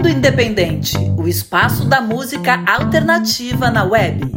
Mundo Independente, o espaço da música alternativa na web.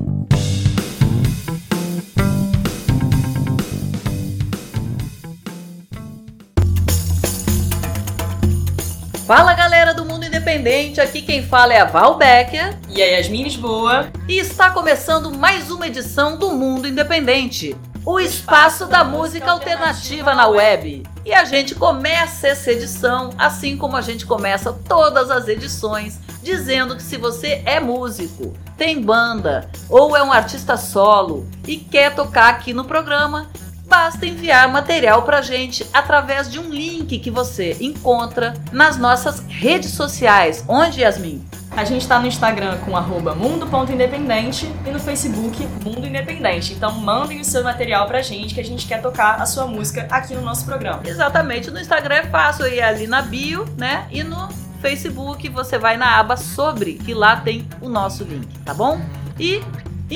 Fala galera do Mundo Independente, aqui quem fala é a Val Becker. E a Yasmin Lisboa. E está começando mais uma edição do Mundo Independente, o espaço da música alternativa na web. E a gente começa essa edição, assim como a gente começa todas as edições, dizendo que se você é músico, tem banda ou é um artista solo e quer tocar aqui no programa, basta enviar material pra gente através de um link que você encontra nas nossas redes sociais. Onde, Yasmin? A gente está no Instagram com mundo.independente e no Facebook Mundo Independente. Então mandem o seu material pra gente que a gente quer tocar a sua música aqui no nosso programa. Exatamente. No Instagram é fácil ir ali na bio, né? E no Facebook você vai na aba sobre, que lá tem o nosso link, tá bom? E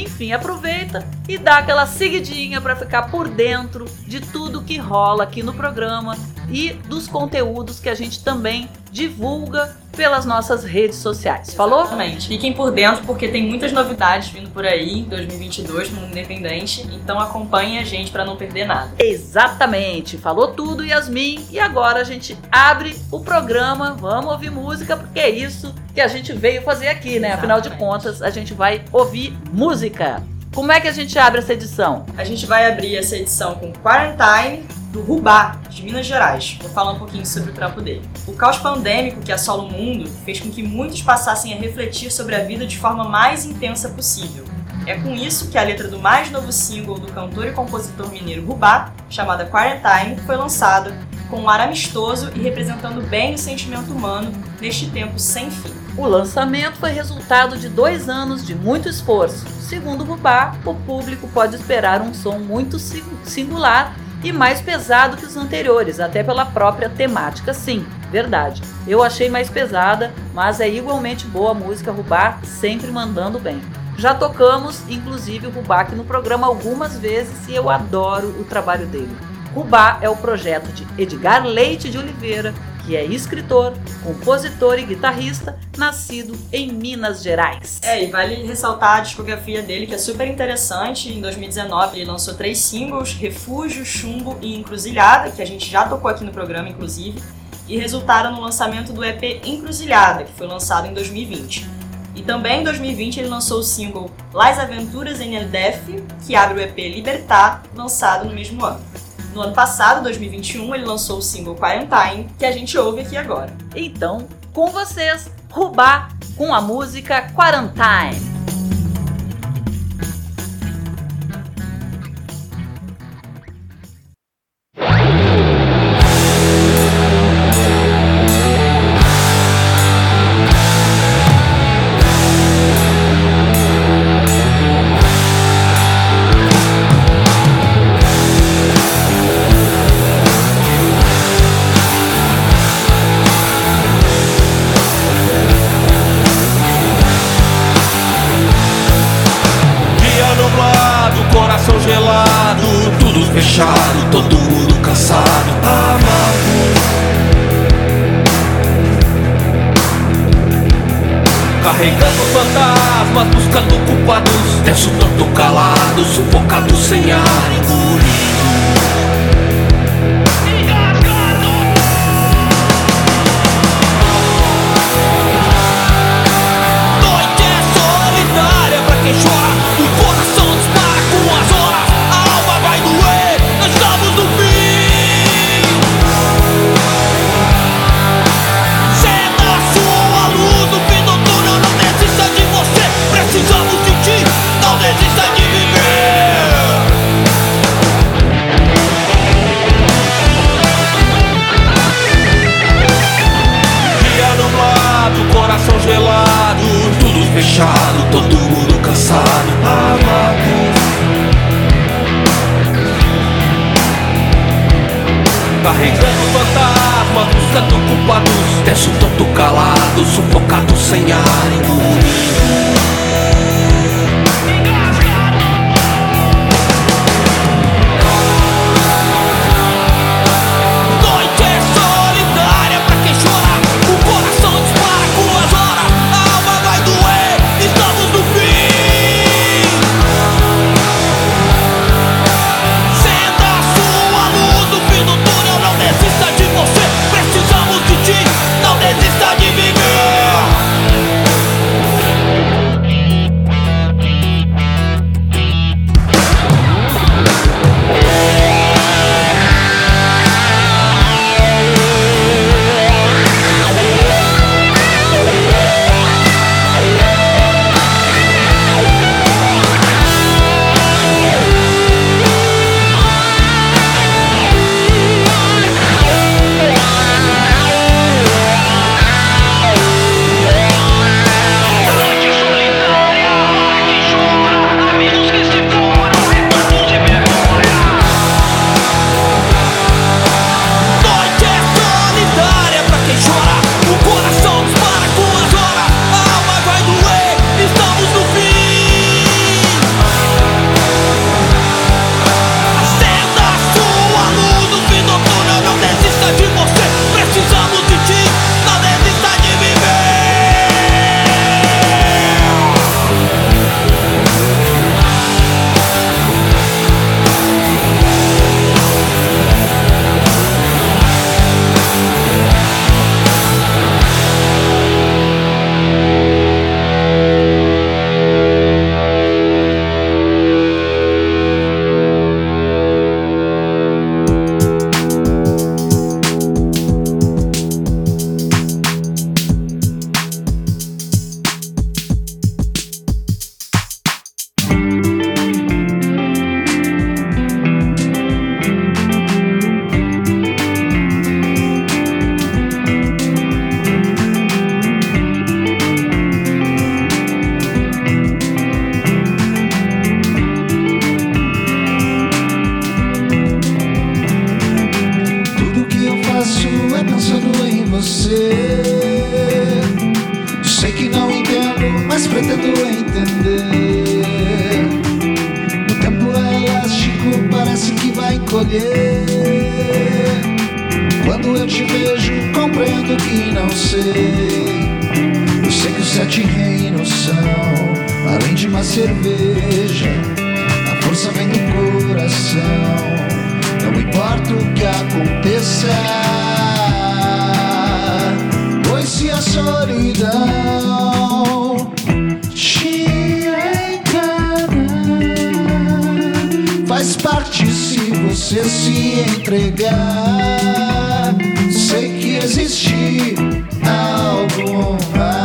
enfim, aproveita e dá aquela seguidinha para ficar por dentro de tudo que rola aqui no programa e dos conteúdos que a gente também divulga pelas nossas redes sociais. Falou? Exatamente. Fiquem por dentro porque tem muitas novidades vindo por aí em 2022 no Mundo Independente, então acompanhem a gente para não perder nada. Exatamente. Falou tudo, Yasmin. E agora a gente abre o programa. Vamos ouvir música porque é isso que a gente veio fazer aqui, né? Exatamente. Afinal de contas, a gente vai ouvir música. Como é que a gente abre essa edição? A gente vai abrir essa edição com Quarantine, do Rubá, de Minas Gerais. Vou falar um pouquinho sobre o trampo dele. O caos pandêmico que assola o mundo fez com que muitos passassem a refletir sobre a vida de forma mais intensa possível. É com isso que a letra do mais novo single do cantor e compositor mineiro Rubá, chamada Quarantine, foi lançada com um ar amistoso e representando bem o sentimento humano neste tempo sem fim. O lançamento foi resultado de dois anos de muito esforço. Segundo Rubá, o público pode esperar um som muito singular e mais pesado que os anteriores, até pela própria temática. Sim, verdade. Eu achei mais pesada, mas é igualmente boa a música Rubá, sempre mandando bem. Já tocamos, inclusive, o Rubá aqui no programa algumas vezes e eu adoro o trabalho dele. Rubá é o projeto de Edgar Leite de Oliveira, que é escritor, compositor e guitarrista, nascido em Minas Gerais. É, e vale ressaltar a discografia dele, que é super interessante. Em 2019 ele lançou três singles, Refúgio, Chumbo e Encruzilhada, que a gente já tocou aqui no programa, inclusive, e resultaram no lançamento do EP Encruzilhada, que foi lançado em 2020. E também em 2020 ele lançou o single Las Aventuras em El Def, que abre o EP Libertar, lançado no mesmo ano. No ano passado, 2021, ele lançou o single Quarantine, que a gente ouve aqui agora. Então, com vocês, Rubá com a música Quarantine. Você se entregar. Sei que existe algo mais.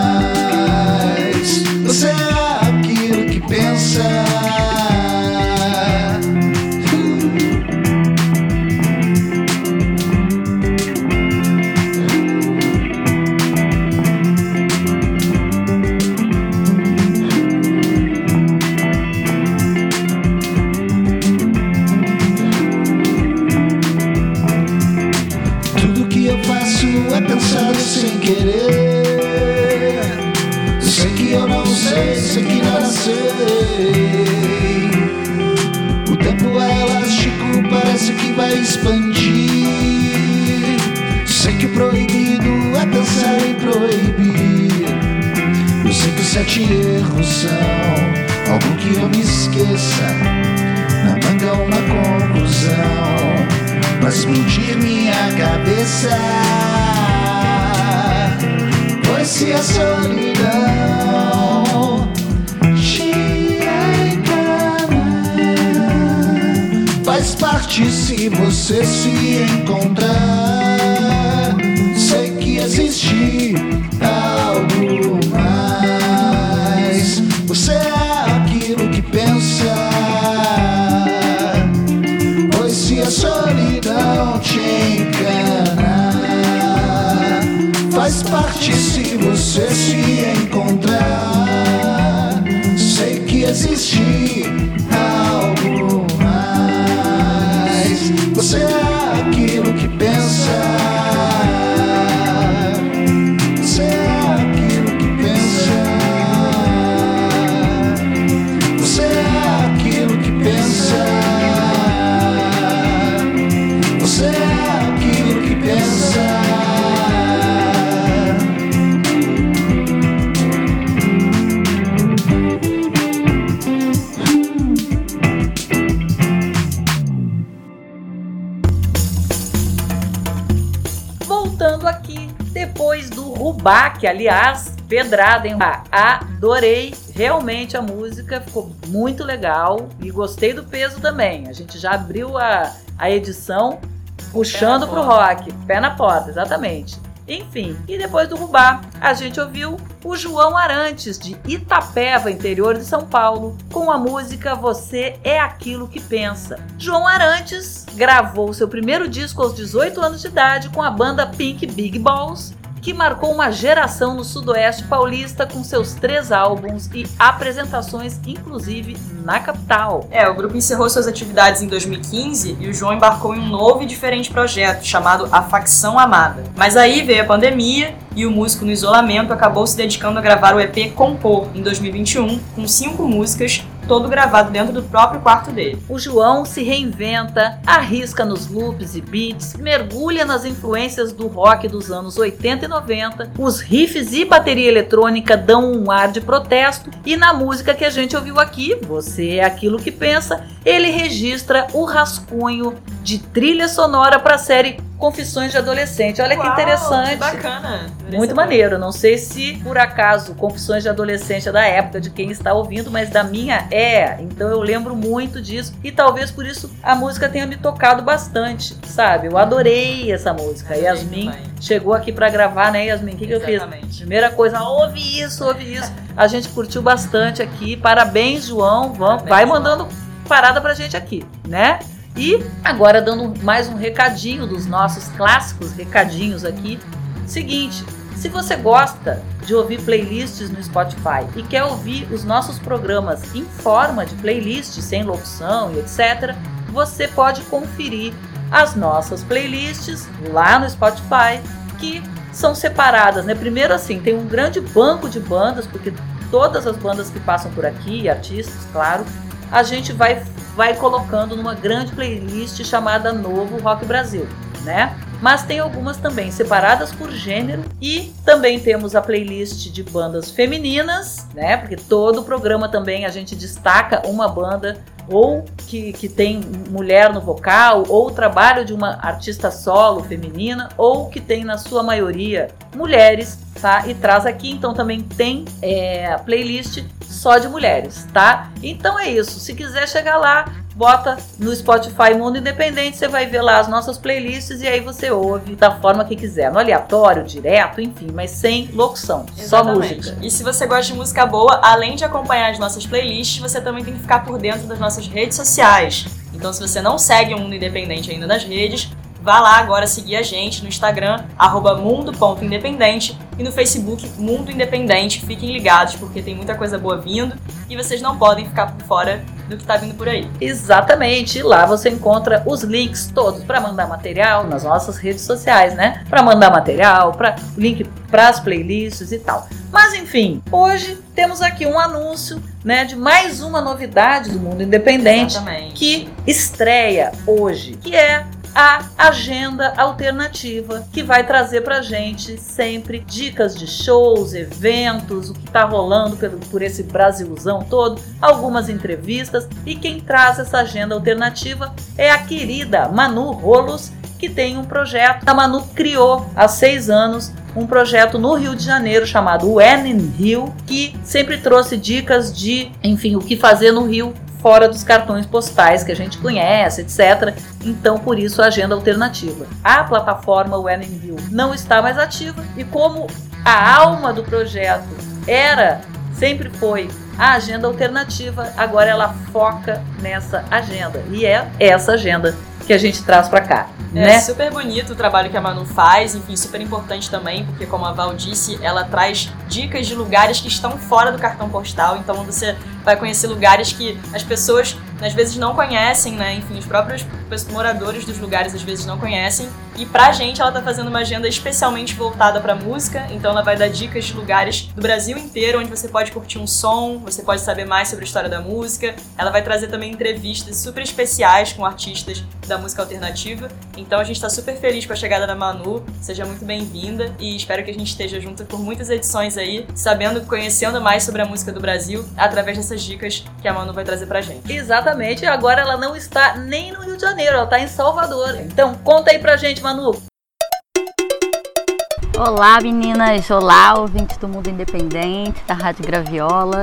Sete erros são algo que eu me esqueça. Na manga uma conclusão Pra explodir minha cabeça Pois se a solidão te engana Faz parte se você se encontrar Sei que existe algo Você é aquilo que pensa Pois se a solidão te engana, faz parte se você se encontrar. Sei que existe algo mais. Você é do Rubá, que aliás, pedrada, hein? Rubá? Adorei realmente a música, ficou muito legal e gostei do peso também. A gente já abriu a, a edição puxando pro rock, pé na porta, exatamente. Enfim, e depois do Rubá, a gente ouviu o João Arantes, de Itapeva, interior de São Paulo, com a música Você é Aquilo que Pensa. João Arantes gravou seu primeiro disco aos 18 anos de idade com a banda Pink Big Balls, que marcou uma geração no sudoeste paulista com seus três álbuns e apresentações, inclusive na capital. É, o grupo encerrou suas atividades em 2015 e o João embarcou em um novo e diferente projeto chamado A Facção Amada. Mas aí veio a pandemia e o músico no isolamento acabou se dedicando a gravar o EP Compor em 2021, com cinco músicas, todo gravado dentro do próprio quarto dele. O João se reinventa, arrisca nos loops e beats, mergulha nas influências do rock dos anos 80 e 90, os riffs e bateria eletrônica dão um ar de protesto e na música que a gente ouviu aqui, Você é Aquilo que Pensa, ele registra o rascunho de trilha sonora para a série Confissões de Adolescente. Olha que Uau, interessante. Que bacana. Muito maneiro. Não sei se por acaso Confissões de Adolescente é da época de quem está ouvindo, mas da minha é. Então eu lembro muito disso e talvez por isso a música tenha me tocado bastante, sabe? Eu adorei essa música. Adorei Yasmin também. chegou aqui para gravar, né, Yasmin? O que, que eu fiz? Primeira coisa, ouve isso, ouve isso. A gente curtiu bastante aqui. Parabéns, João. Vamos, Parabéns, vai João. mandando parada pra gente aqui, né? E agora dando mais um recadinho dos nossos clássicos recadinhos aqui. Seguinte, se você gosta de ouvir playlists no Spotify e quer ouvir os nossos programas em forma de playlist, sem locução e etc., você pode conferir as nossas playlists lá no Spotify, que são separadas, né? Primeiro assim, tem um grande banco de bandas, porque todas as bandas que passam por aqui, artistas, claro, a gente vai vai colocando numa grande playlist chamada Novo Rock Brasil, né? Mas tem algumas também separadas por gênero e também temos a playlist de bandas femininas, né? Porque todo programa também a gente destaca uma banda ou que, que tem mulher no vocal, ou o trabalho de uma artista solo feminina, ou que tem na sua maioria mulheres, tá? E traz aqui, então também tem é, playlist só de mulheres, tá? Então é isso. Se quiser chegar lá, bota no Spotify Mundo Independente, você vai ver lá as nossas playlists e aí você ouve da forma que quiser, no aleatório, direto, enfim, mas sem locução, Exatamente. só música. E se você gosta de música boa, além de acompanhar as nossas playlists, você também tem que ficar por dentro das nossas redes sociais. Então, se você não segue o Mundo Independente ainda nas redes, Vá lá agora seguir a gente no Instagram, mundo.independente e no Facebook Mundo Independente. Fiquem ligados porque tem muita coisa boa vindo e vocês não podem ficar por fora do que está vindo por aí. Exatamente. E lá você encontra os links todos para mandar material nas nossas redes sociais, né? Para mandar material, para link para as playlists e tal. Mas enfim, hoje temos aqui um anúncio, né, de mais uma novidade do mundo independente Exatamente. que estreia hoje, que é a agenda alternativa que vai trazer pra gente sempre dicas de shows, eventos, o que tá rolando pelo, por esse Brasilzão todo, algumas entrevistas e quem traz essa agenda alternativa é a querida Manu Rolos, que tem um projeto. A Manu criou há seis anos um projeto no Rio de Janeiro chamado When Rio, que sempre trouxe dicas de, enfim, o que fazer no Rio fora dos cartões postais que a gente conhece, etc. Então, por isso, a agenda alternativa. A plataforma When in View não está mais ativa e como a alma do projeto era, sempre foi a agenda alternativa, agora ela foca nessa agenda. E é essa agenda que a gente traz para cá. É né? super bonito o trabalho que a Manu faz, enfim, super importante também, porque como a Val disse, ela traz dicas de lugares que estão fora do cartão postal, então você vai conhecer lugares que as pessoas às vezes não conhecem, né? Enfim, os próprios moradores dos lugares às vezes não conhecem. E pra gente ela tá fazendo uma agenda especialmente voltada pra música, então ela vai dar dicas de lugares do Brasil inteiro onde você pode curtir um som, você pode saber mais sobre a história da música. Ela vai trazer também entrevistas super especiais com artistas da música alternativa. Então a gente tá super feliz com a chegada da Manu. Seja muito bem-vinda e espero que a gente esteja junto por muitas edições aí, sabendo, conhecendo mais sobre a música do Brasil através dessa essas dicas que a Manu vai trazer pra gente. Exatamente, agora ela não está nem no Rio de Janeiro, ela está em Salvador. Então conta aí pra gente, Manu. Olá meninas, olá ouvintes do Mundo Independente, da Rádio Graviola.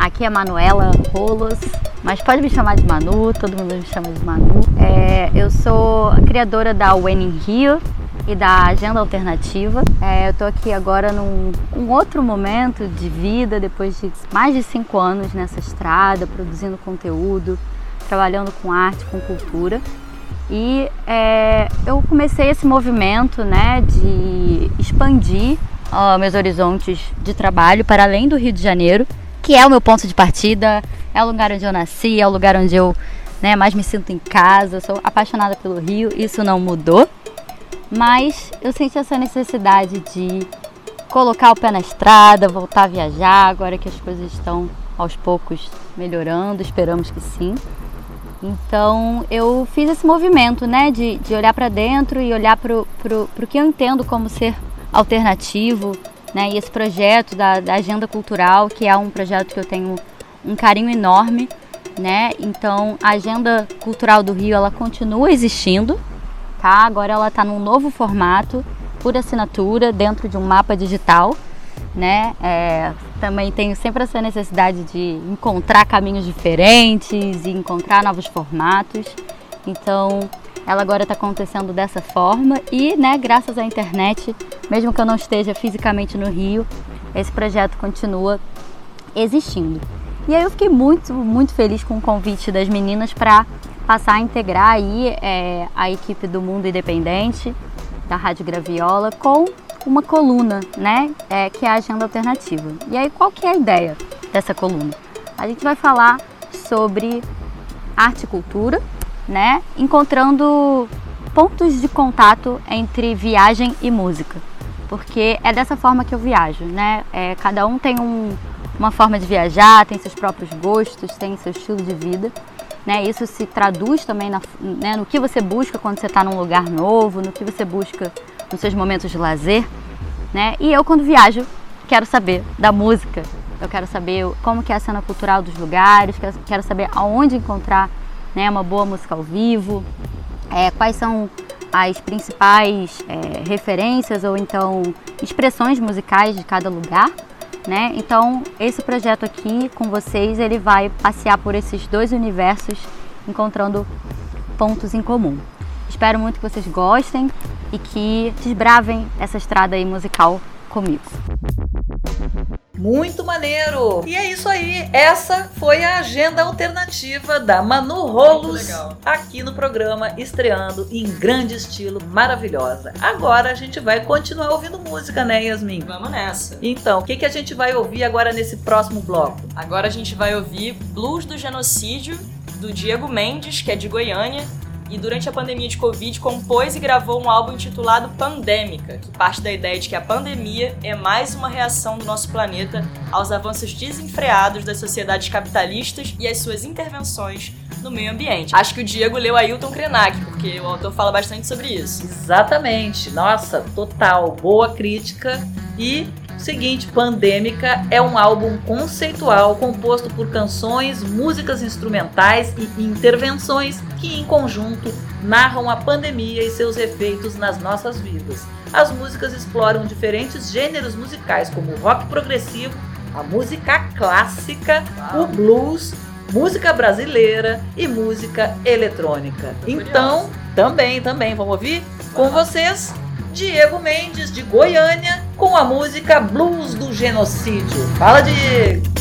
Aqui é a Manuela Rolos, mas pode me chamar de Manu, todo mundo me chama de Manu. É, eu sou a criadora da When in Rio, e da Agenda Alternativa. É, eu estou aqui agora num um outro momento de vida, depois de mais de cinco anos nessa estrada, produzindo conteúdo, trabalhando com arte, com cultura. E é, eu comecei esse movimento né, de expandir ó, meus horizontes de trabalho para além do Rio de Janeiro, que é o meu ponto de partida, é o lugar onde eu nasci, é o lugar onde eu né, mais me sinto em casa. Sou apaixonada pelo Rio, isso não mudou. Mas eu senti essa necessidade de colocar o pé na estrada, voltar a viajar, agora que as coisas estão aos poucos melhorando, esperamos que sim. Então eu fiz esse movimento, né, de, de olhar para dentro e olhar para o que eu entendo como ser alternativo, né, e esse projeto da, da Agenda Cultural, que é um projeto que eu tenho um carinho enorme, né, então a Agenda Cultural do Rio, ela continua existindo, tá? Agora ela está num novo formato, por assinatura, dentro de um mapa digital, né? É, também tenho sempre essa necessidade de encontrar caminhos diferentes e encontrar novos formatos. Então, ela agora está acontecendo dessa forma e, né, graças à internet, mesmo que eu não esteja fisicamente no Rio, esse projeto continua existindo. E aí eu fiquei muito, muito feliz com o convite das meninas para passar a integrar aí é, a equipe do Mundo Independente da Rádio Graviola com uma coluna, né, é, que é a Agenda Alternativa. E aí qual que é a ideia dessa coluna? A gente vai falar sobre arte e cultura, né, encontrando pontos de contato entre viagem e música, porque é dessa forma que eu viajo, né? É, cada um tem um, uma forma de viajar, tem seus próprios gostos, tem seu estilo de vida. Né? Isso se traduz também na, né, no que você busca quando você está num lugar novo, no que você busca nos seus momentos de lazer. Né? E eu, quando viajo, quero saber da música, eu quero saber como que é a cena cultural dos lugares, quero saber aonde encontrar né, uma boa música ao vivo, é, quais são as principais é, referências ou então expressões musicais de cada lugar. Né? Então, esse projeto aqui com vocês, ele vai passear por esses dois universos, encontrando pontos em comum. Espero muito que vocês gostem e que desbravem essa estrada aí musical comigo. Muito maneiro! E é isso aí. Essa foi a agenda alternativa da Manu Rolos aqui no programa, estreando em grande estilo, maravilhosa. Agora a gente vai continuar ouvindo música, né, Yasmin? Vamos nessa. Então, o que, que a gente vai ouvir agora nesse próximo bloco? Agora a gente vai ouvir Blues do Genocídio, do Diego Mendes, que é de Goiânia, e durante a pandemia de Covid compôs e gravou um álbum intitulado Pandêmica, que parte da ideia de que a pandemia é mais uma reação do nosso planeta aos avanços desenfreados das sociedades capitalistas e às suas intervenções no meio ambiente. Acho que o Diego leu Ailton Krenak, porque o autor fala bastante sobre isso. Exatamente. Nossa, total. Boa crítica e Seguinte, Pandêmica é um álbum conceitual composto por canções, músicas instrumentais e intervenções que, em conjunto, narram a pandemia e seus efeitos nas nossas vidas. As músicas exploram diferentes gêneros musicais, como o rock progressivo, a música clássica, o blues, música brasileira e música eletrônica. Então, também, também, vamos ouvir? Com vocês, Diego Mendes, de Goiânia, com a música Blues do Genocídio. Fala, Diego!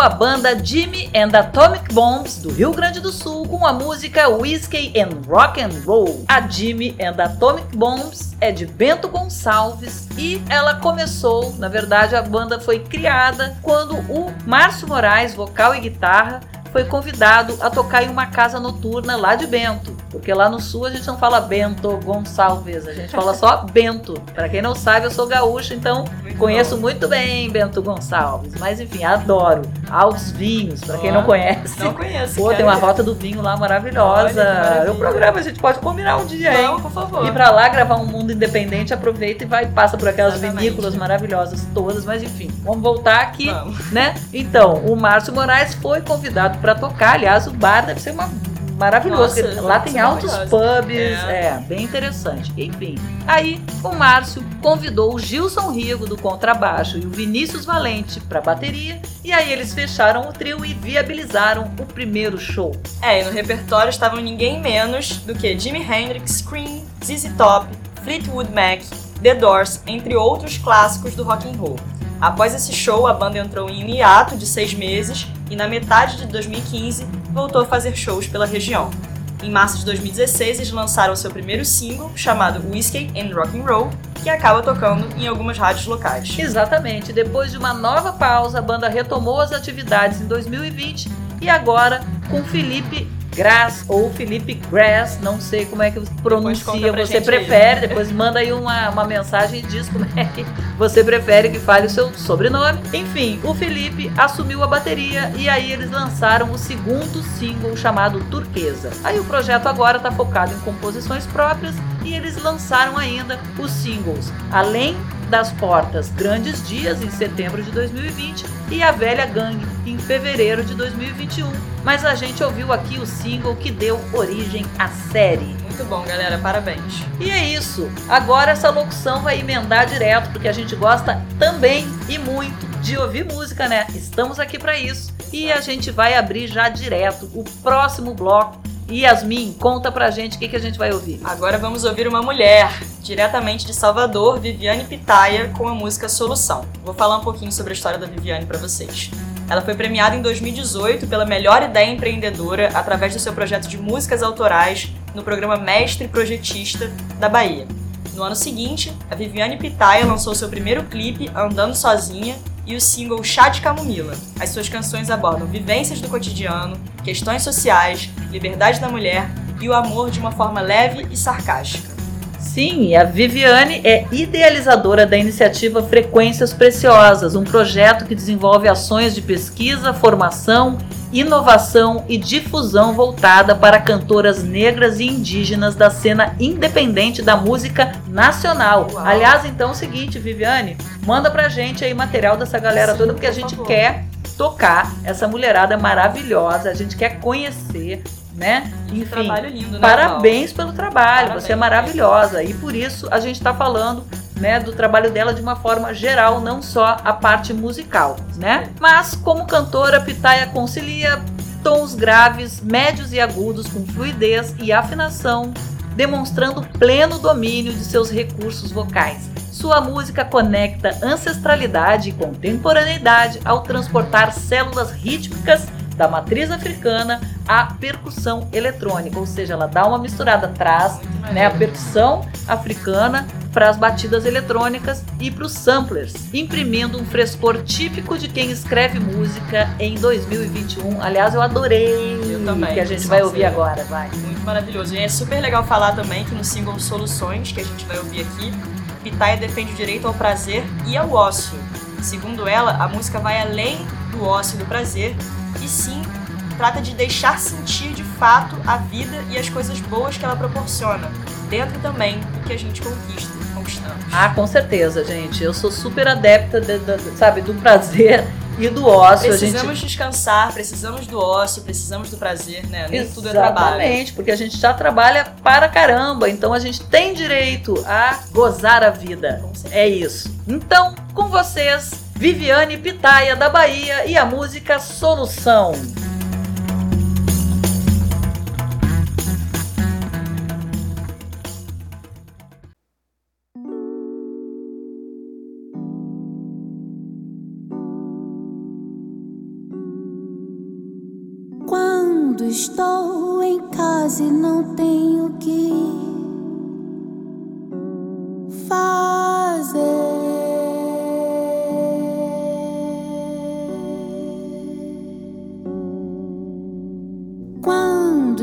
a banda Jimmy and Atomic Bombs do Rio Grande do Sul com a música Whiskey and Rock and Roll. A Jimmy and Atomic Bombs é de Bento Gonçalves e ela começou, na verdade, a banda foi criada quando o Márcio Moraes, vocal e guitarra, foi convidado a tocar em uma casa noturna lá de Bento. Porque lá no sul a gente não fala Bento Gonçalves, a gente fala só Bento. Para quem não sabe, eu sou gaúcha, então Muito conheço bom. muito bem Bento Gonçalves. Mas enfim, adoro. Altos vinhos, para quem não conhece. Não conheço. Pô, tem uma rota do vinho lá maravilhosa. maravilha. o programa a gente pode combinar um dia, hein? Vamos, por favor. Ir pra lá gravar um mundo independente, aproveita e vai passa por aquelas Exatamente. vinícolas maravilhosas todas, mas enfim, vamos voltar aqui, Vamos. né? Então, o Márcio Moraes foi convidado pra tocar, aliás, o bar deve ser uma maravilhoso, Nossa, lá tem altos pubs, É. é. bem interessante. Enfim, aí o Márcio convidou o Gilson Rigo do contrabaixo e o Vinícius Valente pra bateria, e aí eles fecharam o trio e viabilizaram o primeiro show. É, e no repertório estavam ninguém menos do que Jimi Hendrix, Cream, ZZ Top, Fleetwood Mac, The Doors, entre outros clássicos do rock and roll. Após esse show, a banda entrou em um hiato de seis meses e na metade de 2015 voltou a fazer shows pela região. Em março de 2016, eles lançaram seu primeiro single, chamado Whiskey and Rock and Roll, que acaba tocando em algumas rádios locais. Exatamente. Depois de uma nova pausa, a banda retomou as atividades em 2020 e agora com Felipe Grass ou Felipe Grass, não sei como é que pronuncia, você prefere, depois manda aí uma, uma mensagem e diz como é que você prefere que fale o seu sobrenome. Enfim, o Felipe assumiu a bateria e aí eles lançaram o segundo single chamado Turquesa. Aí o projeto agora está focado em composições próprias e eles lançaram ainda os singles Além das Portas Grandes Dias em setembro de 2020 e A Velha Gangue em fevereiro de 2021. Mas a gente ouviu aqui o single que deu origem à série. Muito bom, galera, parabéns. E é isso. Agora essa locução vai emendar direto, porque a gente gosta também e muito de ouvir música, né? Estamos aqui para isso. E a gente vai abrir já direto o próximo bloco. Yasmin, conta pra gente o que, que a gente vai ouvir. Agora vamos ouvir uma mulher, diretamente de Salvador, Viviane Pitaia, com a música Solução. Vou falar um pouquinho sobre a história da Viviane para vocês. Ela foi premiada em 2018 pela melhor ideia empreendedora através do seu projeto de músicas autorais no programa Mestre Projetista da Bahia. No ano seguinte, a Viviane Pitaia lançou seu primeiro clipe, Andando Sozinha, e o single Chá de Camomila. As suas canções abordam vivências do cotidiano, questões sociais, liberdade da mulher e o amor de uma forma leve e sarcástica. Sim, a Viviane é idealizadora da iniciativa Frequências Preciosas, um projeto que desenvolve ações de pesquisa, formação, inovação e difusão voltada para cantoras negras e indígenas da cena independente da música nacional. Uau. Aliás, então é o seguinte, Viviane, manda pra gente aí material dessa galera Sim, toda, porque a gente favor. quer tocar essa mulherada maravilhosa, a gente quer conhecer, né? Que trabalho lindo, né? Parabéns pelo trabalho, Parabéns. você é maravilhosa. E por isso a gente está falando né, do trabalho dela de uma forma geral, não só a parte musical, né? Mas como cantora, Pitaia concilia tons graves, médios e agudos com fluidez e afinação, demonstrando pleno domínio de seus recursos vocais. Sua música conecta ancestralidade e contemporaneidade ao transportar células rítmicas da matriz africana à percussão eletrônica, ou seja, ela dá uma misturada, traz Muito né, a percussão africana para as batidas eletrônicas e para os samplers, imprimindo um frescor típico de quem escreve música em 2021. Aliás, eu adorei Eu também, que a gente vai ouvir agora, vai. Muito maravilhoso. E é super legal falar também que no single Soluções, que a gente vai ouvir aqui, Pitaia defende o direito ao prazer e ao ócio. Segundo ela, a música vai além do ócio e do prazer, e sim trata de deixar sentir de fato a vida e as coisas boas que ela proporciona, dentro também do que a gente conquista, conquistamos. Ah, com certeza, gente. Eu sou super adepta, de- de- sabe, do prazer e do ócio. a gente Precisamos descansar, precisamos do ócio, precisamos do prazer, né? Nem tudo é trabalho. Exatamente, porque a gente já trabalha para caramba, então a gente tem direito a gozar a vida. É isso. Então, com vocês, Viviane Pitaia da Bahia e a música Solução. Quando estou em casa e não tenho que fazer.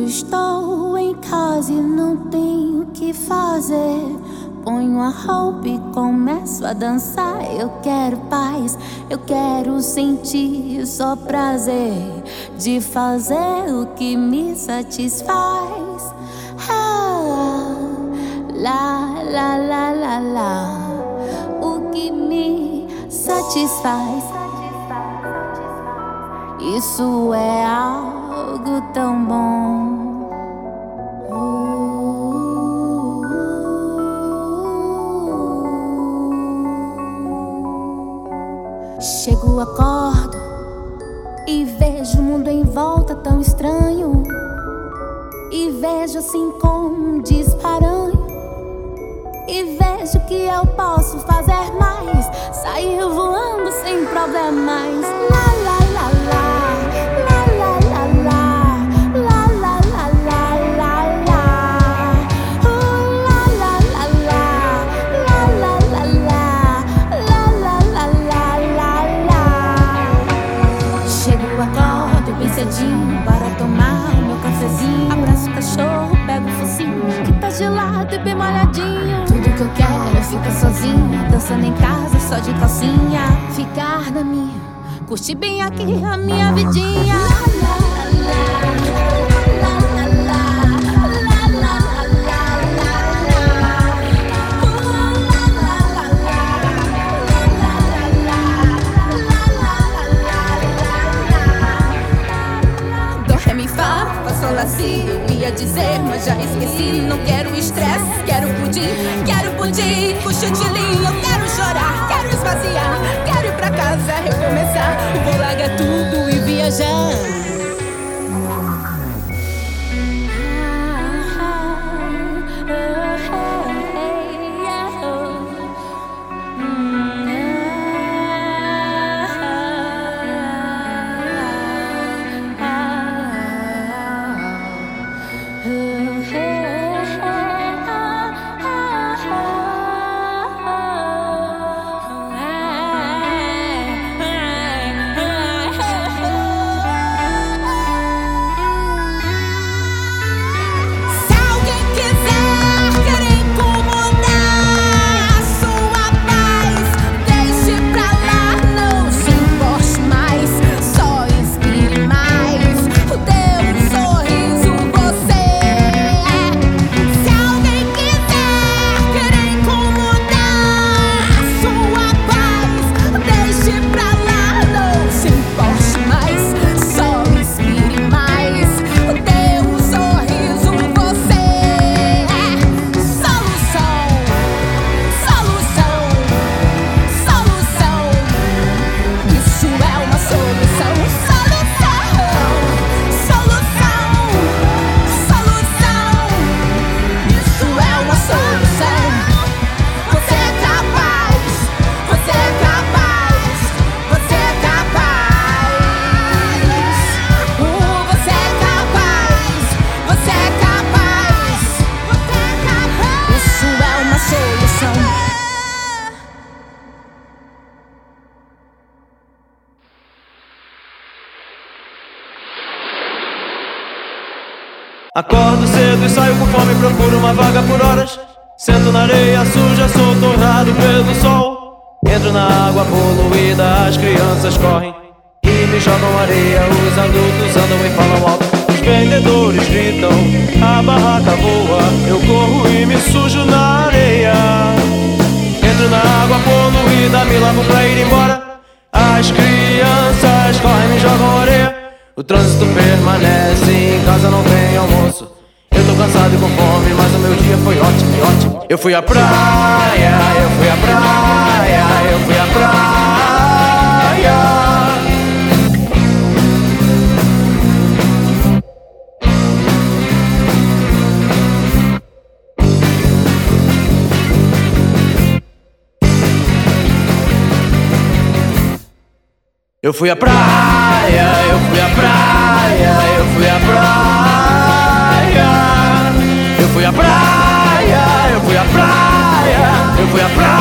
estou em casa e não tenho o que fazer. Ponho a roupa e começo a dançar. Eu quero paz, eu quero sentir só prazer de fazer o que me satisfaz. Ah, lá, lá, lá, lá, lá. O que me satisfaz. Isso é algo tão bom. Chego, acordo e vejo o mundo em volta tão estranho. E vejo assim como um disparanho. E vejo que eu posso fazer mais. Sair voando sem problemas. Lá, bem molhadinho. Tudo que eu quero é ficar sozinha, dançando em casa só de calcinha. Ficar na minha, curtir bem aqui a minha vidinha. Lá, lá, lá, si Eu ia dizer, mas já esqueci. Não quero estresse, quero pudim Quero pudim, de linha Eu quero chorar, quero esvaziar Quero ir pra casa, recomeçar. Vou largar tudo e viajar Acordo cedo e saio com fome, procuro uma vaga por horas. Sento na areia suja, sou torrado pelo sol. Entro na água poluída, as crianças correm e me jogam areia. Os adultos andam e falam alto. Os vendedores gritam, a barraca voa. Eu corro e me sujo na areia. Entro na água poluída, me lavo pra ir embora. As crianças correm, me jogam areia. O trânsito permanece, em casa não tem almoço. Eu tô cansado e com fome, mas o meu dia foi ótimo, ótimo. Eu fui à praia, eu fui à praia, Eu fui à praia, eu fui à praia, eu fui à praia. Eu fui à praia, eu fui à praia, eu fui à praia.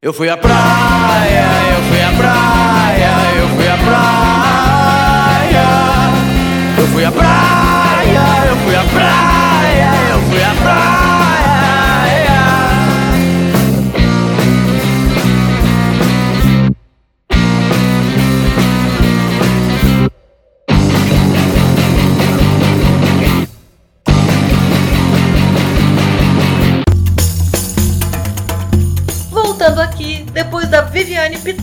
Eu fui à praia.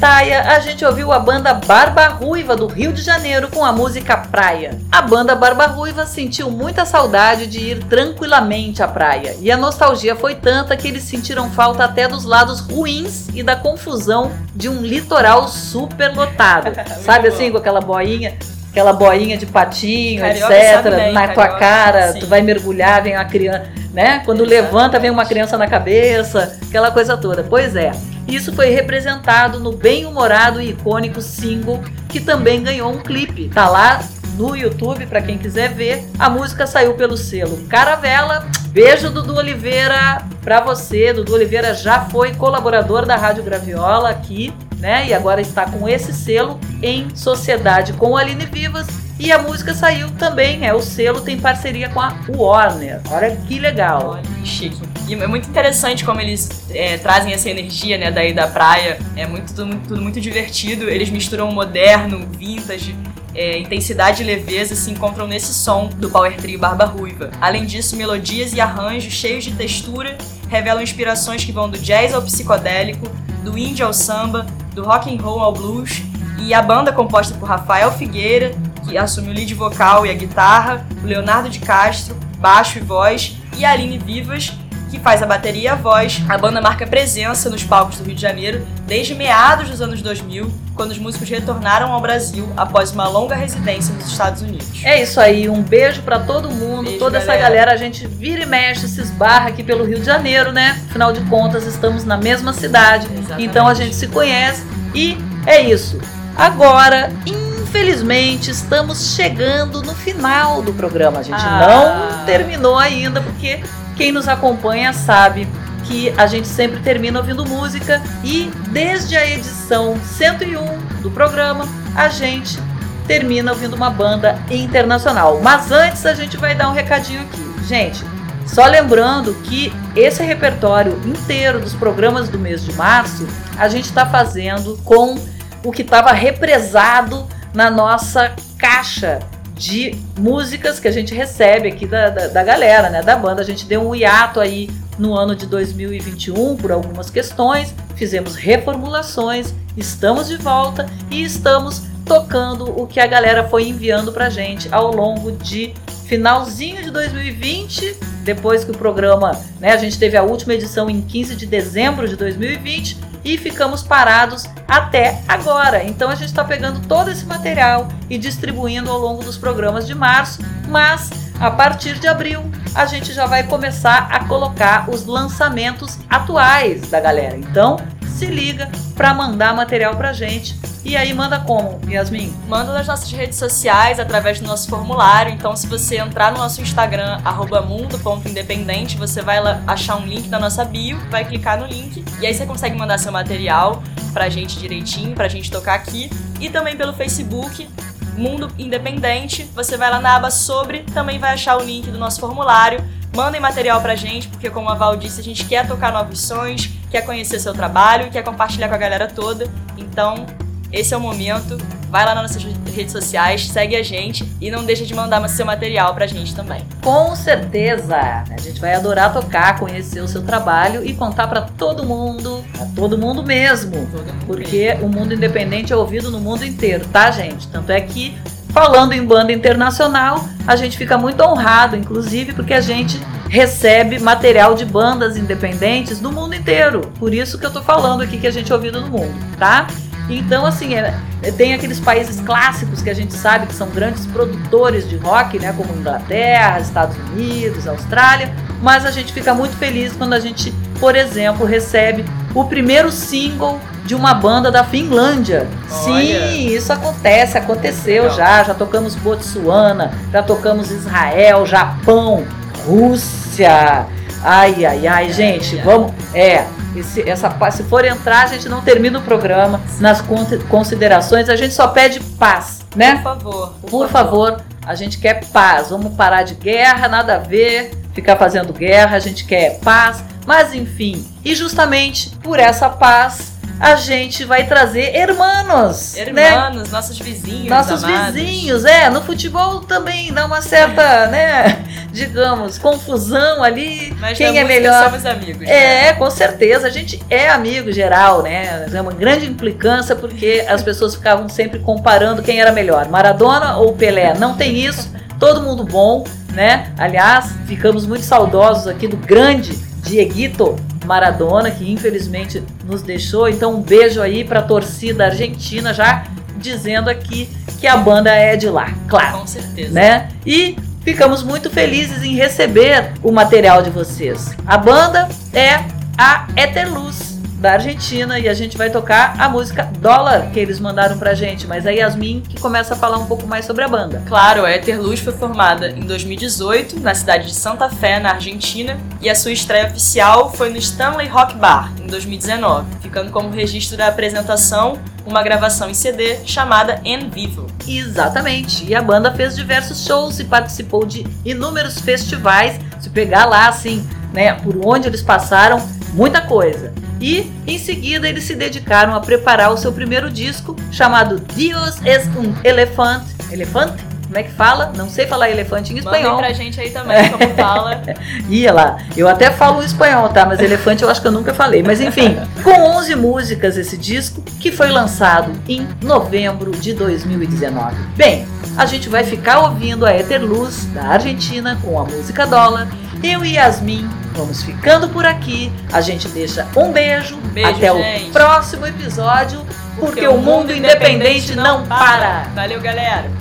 Pitaia, a gente ouviu a banda Barba Ruiva do Rio de Janeiro com a música Praia. A banda Barba Ruiva sentiu muita saudade de ir tranquilamente à praia, e a nostalgia foi tanta que eles sentiram falta até dos lados ruins e da confusão de um litoral super lotado. Sabe assim, com aquela boinha? Aquela boinha de patinho, Carioca etc. bem, na tua carioca, cara, sim. tu vai mergulhar, vem uma criança, né? Quando levanta, vem uma criança na cabeça, aquela coisa toda. Pois é. Isso foi representado no bem-humorado e icônico single, que também ganhou um clipe. Tá lá no YouTube para quem quiser ver. A música saiu pelo selo Caravela. Beijo Dudu Oliveira pra você. Dudu Oliveira já foi colaborador da Rádio Graviola aqui, né? E agora está com esse selo em sociedade com Aline Vivas. E a música saiu também, é o selo tem parceria com a Warner. Olha que legal. Olha, que chique. É muito interessante como eles é, trazem essa energia, né, daí da praia. É muito tudo, muito tudo muito divertido. Eles misturam moderno, vintage, é, intensidade e leveza se encontram nesse som do Power Trio Barba Ruiva. Além disso, melodias e arranjos cheios de textura revelam inspirações que vão do jazz ao psicodélico, do indie ao samba, do rock and roll ao blues. E a banda composta por Rafael Figueira, que assume o lead vocal e a guitarra, o Leonardo de Castro, baixo e voz, e a Aline Vivas, que faz a bateria e a voz. A banda marca presença nos palcos do Rio de Janeiro desde meados dos anos 2000, quando os músicos retornaram ao Brasil após uma longa residência nos Estados Unidos. É isso aí, um beijo pra todo mundo, Beijo, toda essa galera. galera. A gente vira e mexe, se esbarra aqui pelo Rio de Janeiro, né? Afinal de contas, estamos na mesma cidade, Exatamente. então a gente se conhece e é isso. Agora, infelizmente, estamos chegando no final do programa. A gente Ah. não terminou ainda, porque quem nos acompanha sabe que a gente sempre termina ouvindo música e desde a edição 101 do programa, a gente termina ouvindo uma banda internacional. Mas antes a gente vai dar um recadinho aqui. Gente, só lembrando que esse repertório inteiro dos programas do mês de março, a gente está fazendo com o que estava represado na nossa caixa de músicas que a gente recebe aqui da, da, da galera, né, da banda. A gente deu um hiato aí no ano de 2021 por algumas questões, fizemos reformulações, estamos de volta e estamos tocando o que a galera foi enviando pra gente ao longo de finalzinho de 2020, depois que o programa, né, a gente teve a última edição em 15 de dezembro de 2020 e ficamos parados até agora. Então a gente está pegando todo esse material e distribuindo ao longo dos programas de março, mas a partir de abril a gente já vai começar a colocar os lançamentos atuais da galera. Então se liga para mandar material pra gente. E aí manda como, Yasmin? Manda nas nossas redes sociais, através do nosso formulário. Então, se você entrar no nosso Instagram, mundo.independente, você vai achar um link na nossa bio, vai clicar no link e aí você consegue mandar seu material pra gente direitinho, pra gente tocar aqui. E também pelo Facebook, Mundo Independente, você vai lá na aba sobre, também vai achar o link do nosso formulário. Mandem material pra gente, porque como a Val disse, a gente quer tocar novos sons, quer conhecer seu trabalho, quer compartilhar com a galera toda. Então, esse é o momento. Vai lá nas nossas redes sociais, segue a gente e não deixa de mandar seu material pra gente também. Com certeza! A gente vai adorar tocar, conhecer o seu trabalho e contar pra todo mundo, pra todo mundo mesmo. Porque o mundo independente é ouvido no mundo inteiro, tá, gente? Tanto é que, falando em banda internacional, a gente fica muito honrado, inclusive, porque a gente recebe material de bandas independentes do mundo inteiro. Por isso que eu tô falando aqui que a gente é ouvido no mundo, tá? Então, assim, é- tem aqueles países clássicos que a gente sabe que são grandes produtores de rock, né? Como Inglaterra, Estados Unidos, Austrália. Mas a gente fica muito feliz quando a gente, por exemplo, recebe o primeiro single de uma banda da Finlândia. Olha. Sim, isso acontece, aconteceu Legal. já. Já tocamos Botsuana, já tocamos Israel, Japão, Rússia. Ai, ai, ai, gente, vamos. É, esse, essa paz. Se for entrar, a gente não termina o programa nas con- considerações, a gente só pede paz, né? Por favor. Por favor, a gente quer paz. Vamos parar de guerra, nada a ver ficar fazendo guerra, a gente quer paz. Mas enfim, e justamente por essa paz, a gente vai trazer hermanos, né? Hermanos, nossos vizinhos. Nossos amados. vizinhos, é. No futebol também dá uma certa, né? Digamos, confusão ali. Mas quem é melhor? somos amigos. né? É, com certeza. A gente é amigo geral, né? É uma grande implicância porque as pessoas ficavam sempre comparando quem era melhor, Maradona ou Pelé. Não tem isso. Todo mundo bom, né? Aliás, ficamos muito saudosos aqui do grande Dieguito Maradona, que infelizmente nos deixou. Então, um beijo aí pra torcida argentina, já dizendo aqui que a banda é de lá, claro Com certeza. né? E ficamos muito felizes em receber o material de vocês. A banda é a Eterluz da Argentina e a gente vai tocar a música Dólar que eles mandaram pra gente, mas a Yasmin que começa a falar um pouco mais sobre a banda. Claro, a Etherluz foi formada em 2018 na cidade de Santa Fé, na Argentina, e a sua estreia oficial foi no Stanley Rock Bar em 2019, ficando como registro da apresentação uma gravação em CD chamada En Vivo. Exatamente. E a banda fez diversos shows e participou de inúmeros festivais. Se pegar lá assim, né, por onde eles passaram, muita coisa. E em seguida eles se dedicaram a preparar o seu primeiro disco chamado Dios es un elefante. Elefante? Como é que fala? Não sei falar elefante em Mandem espanhol. pra gente aí também como fala. Ia lá. Eu até falo espanhol, tá? Mas elefante eu acho que eu nunca falei. Mas enfim, com 11 músicas esse disco, que foi lançado em novembro de 2019. Bem, a gente vai ficar ouvindo a Eterluz, da Argentina, com a música Dólar. Eu e Yasmin vamos ficando por aqui. A gente deixa um beijo. Beijo, até gente. o próximo episódio, porque, o mundo independente não para. Valeu, galera!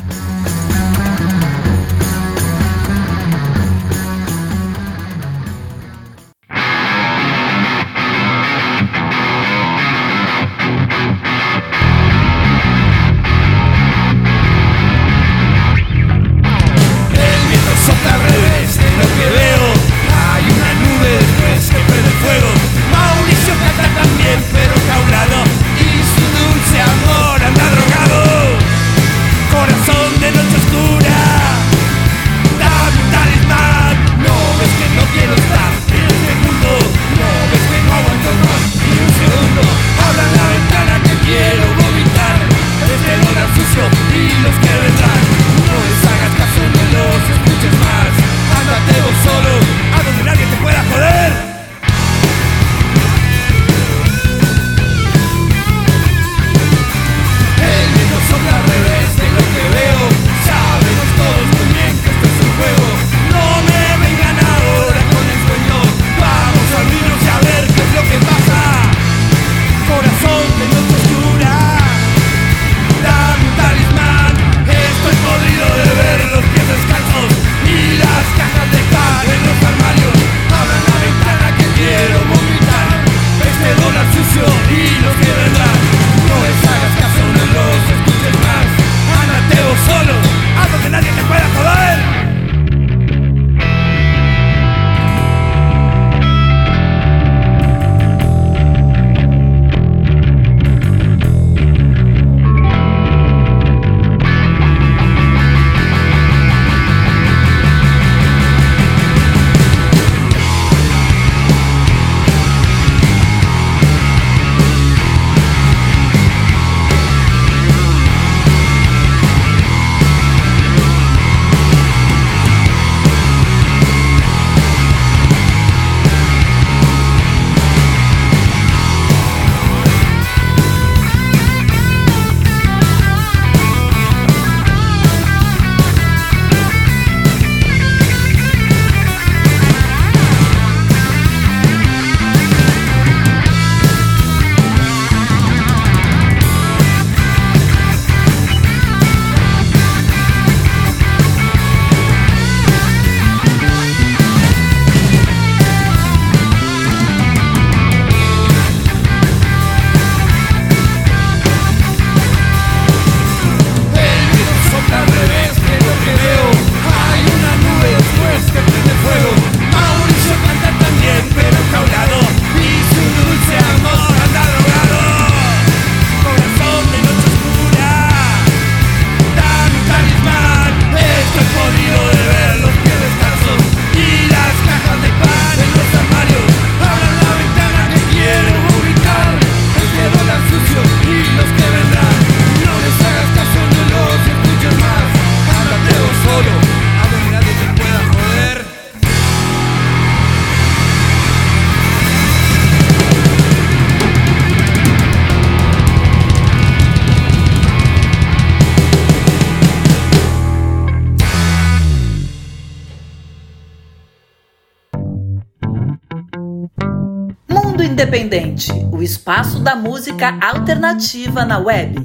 Independente, o espaço da música alternativa na web.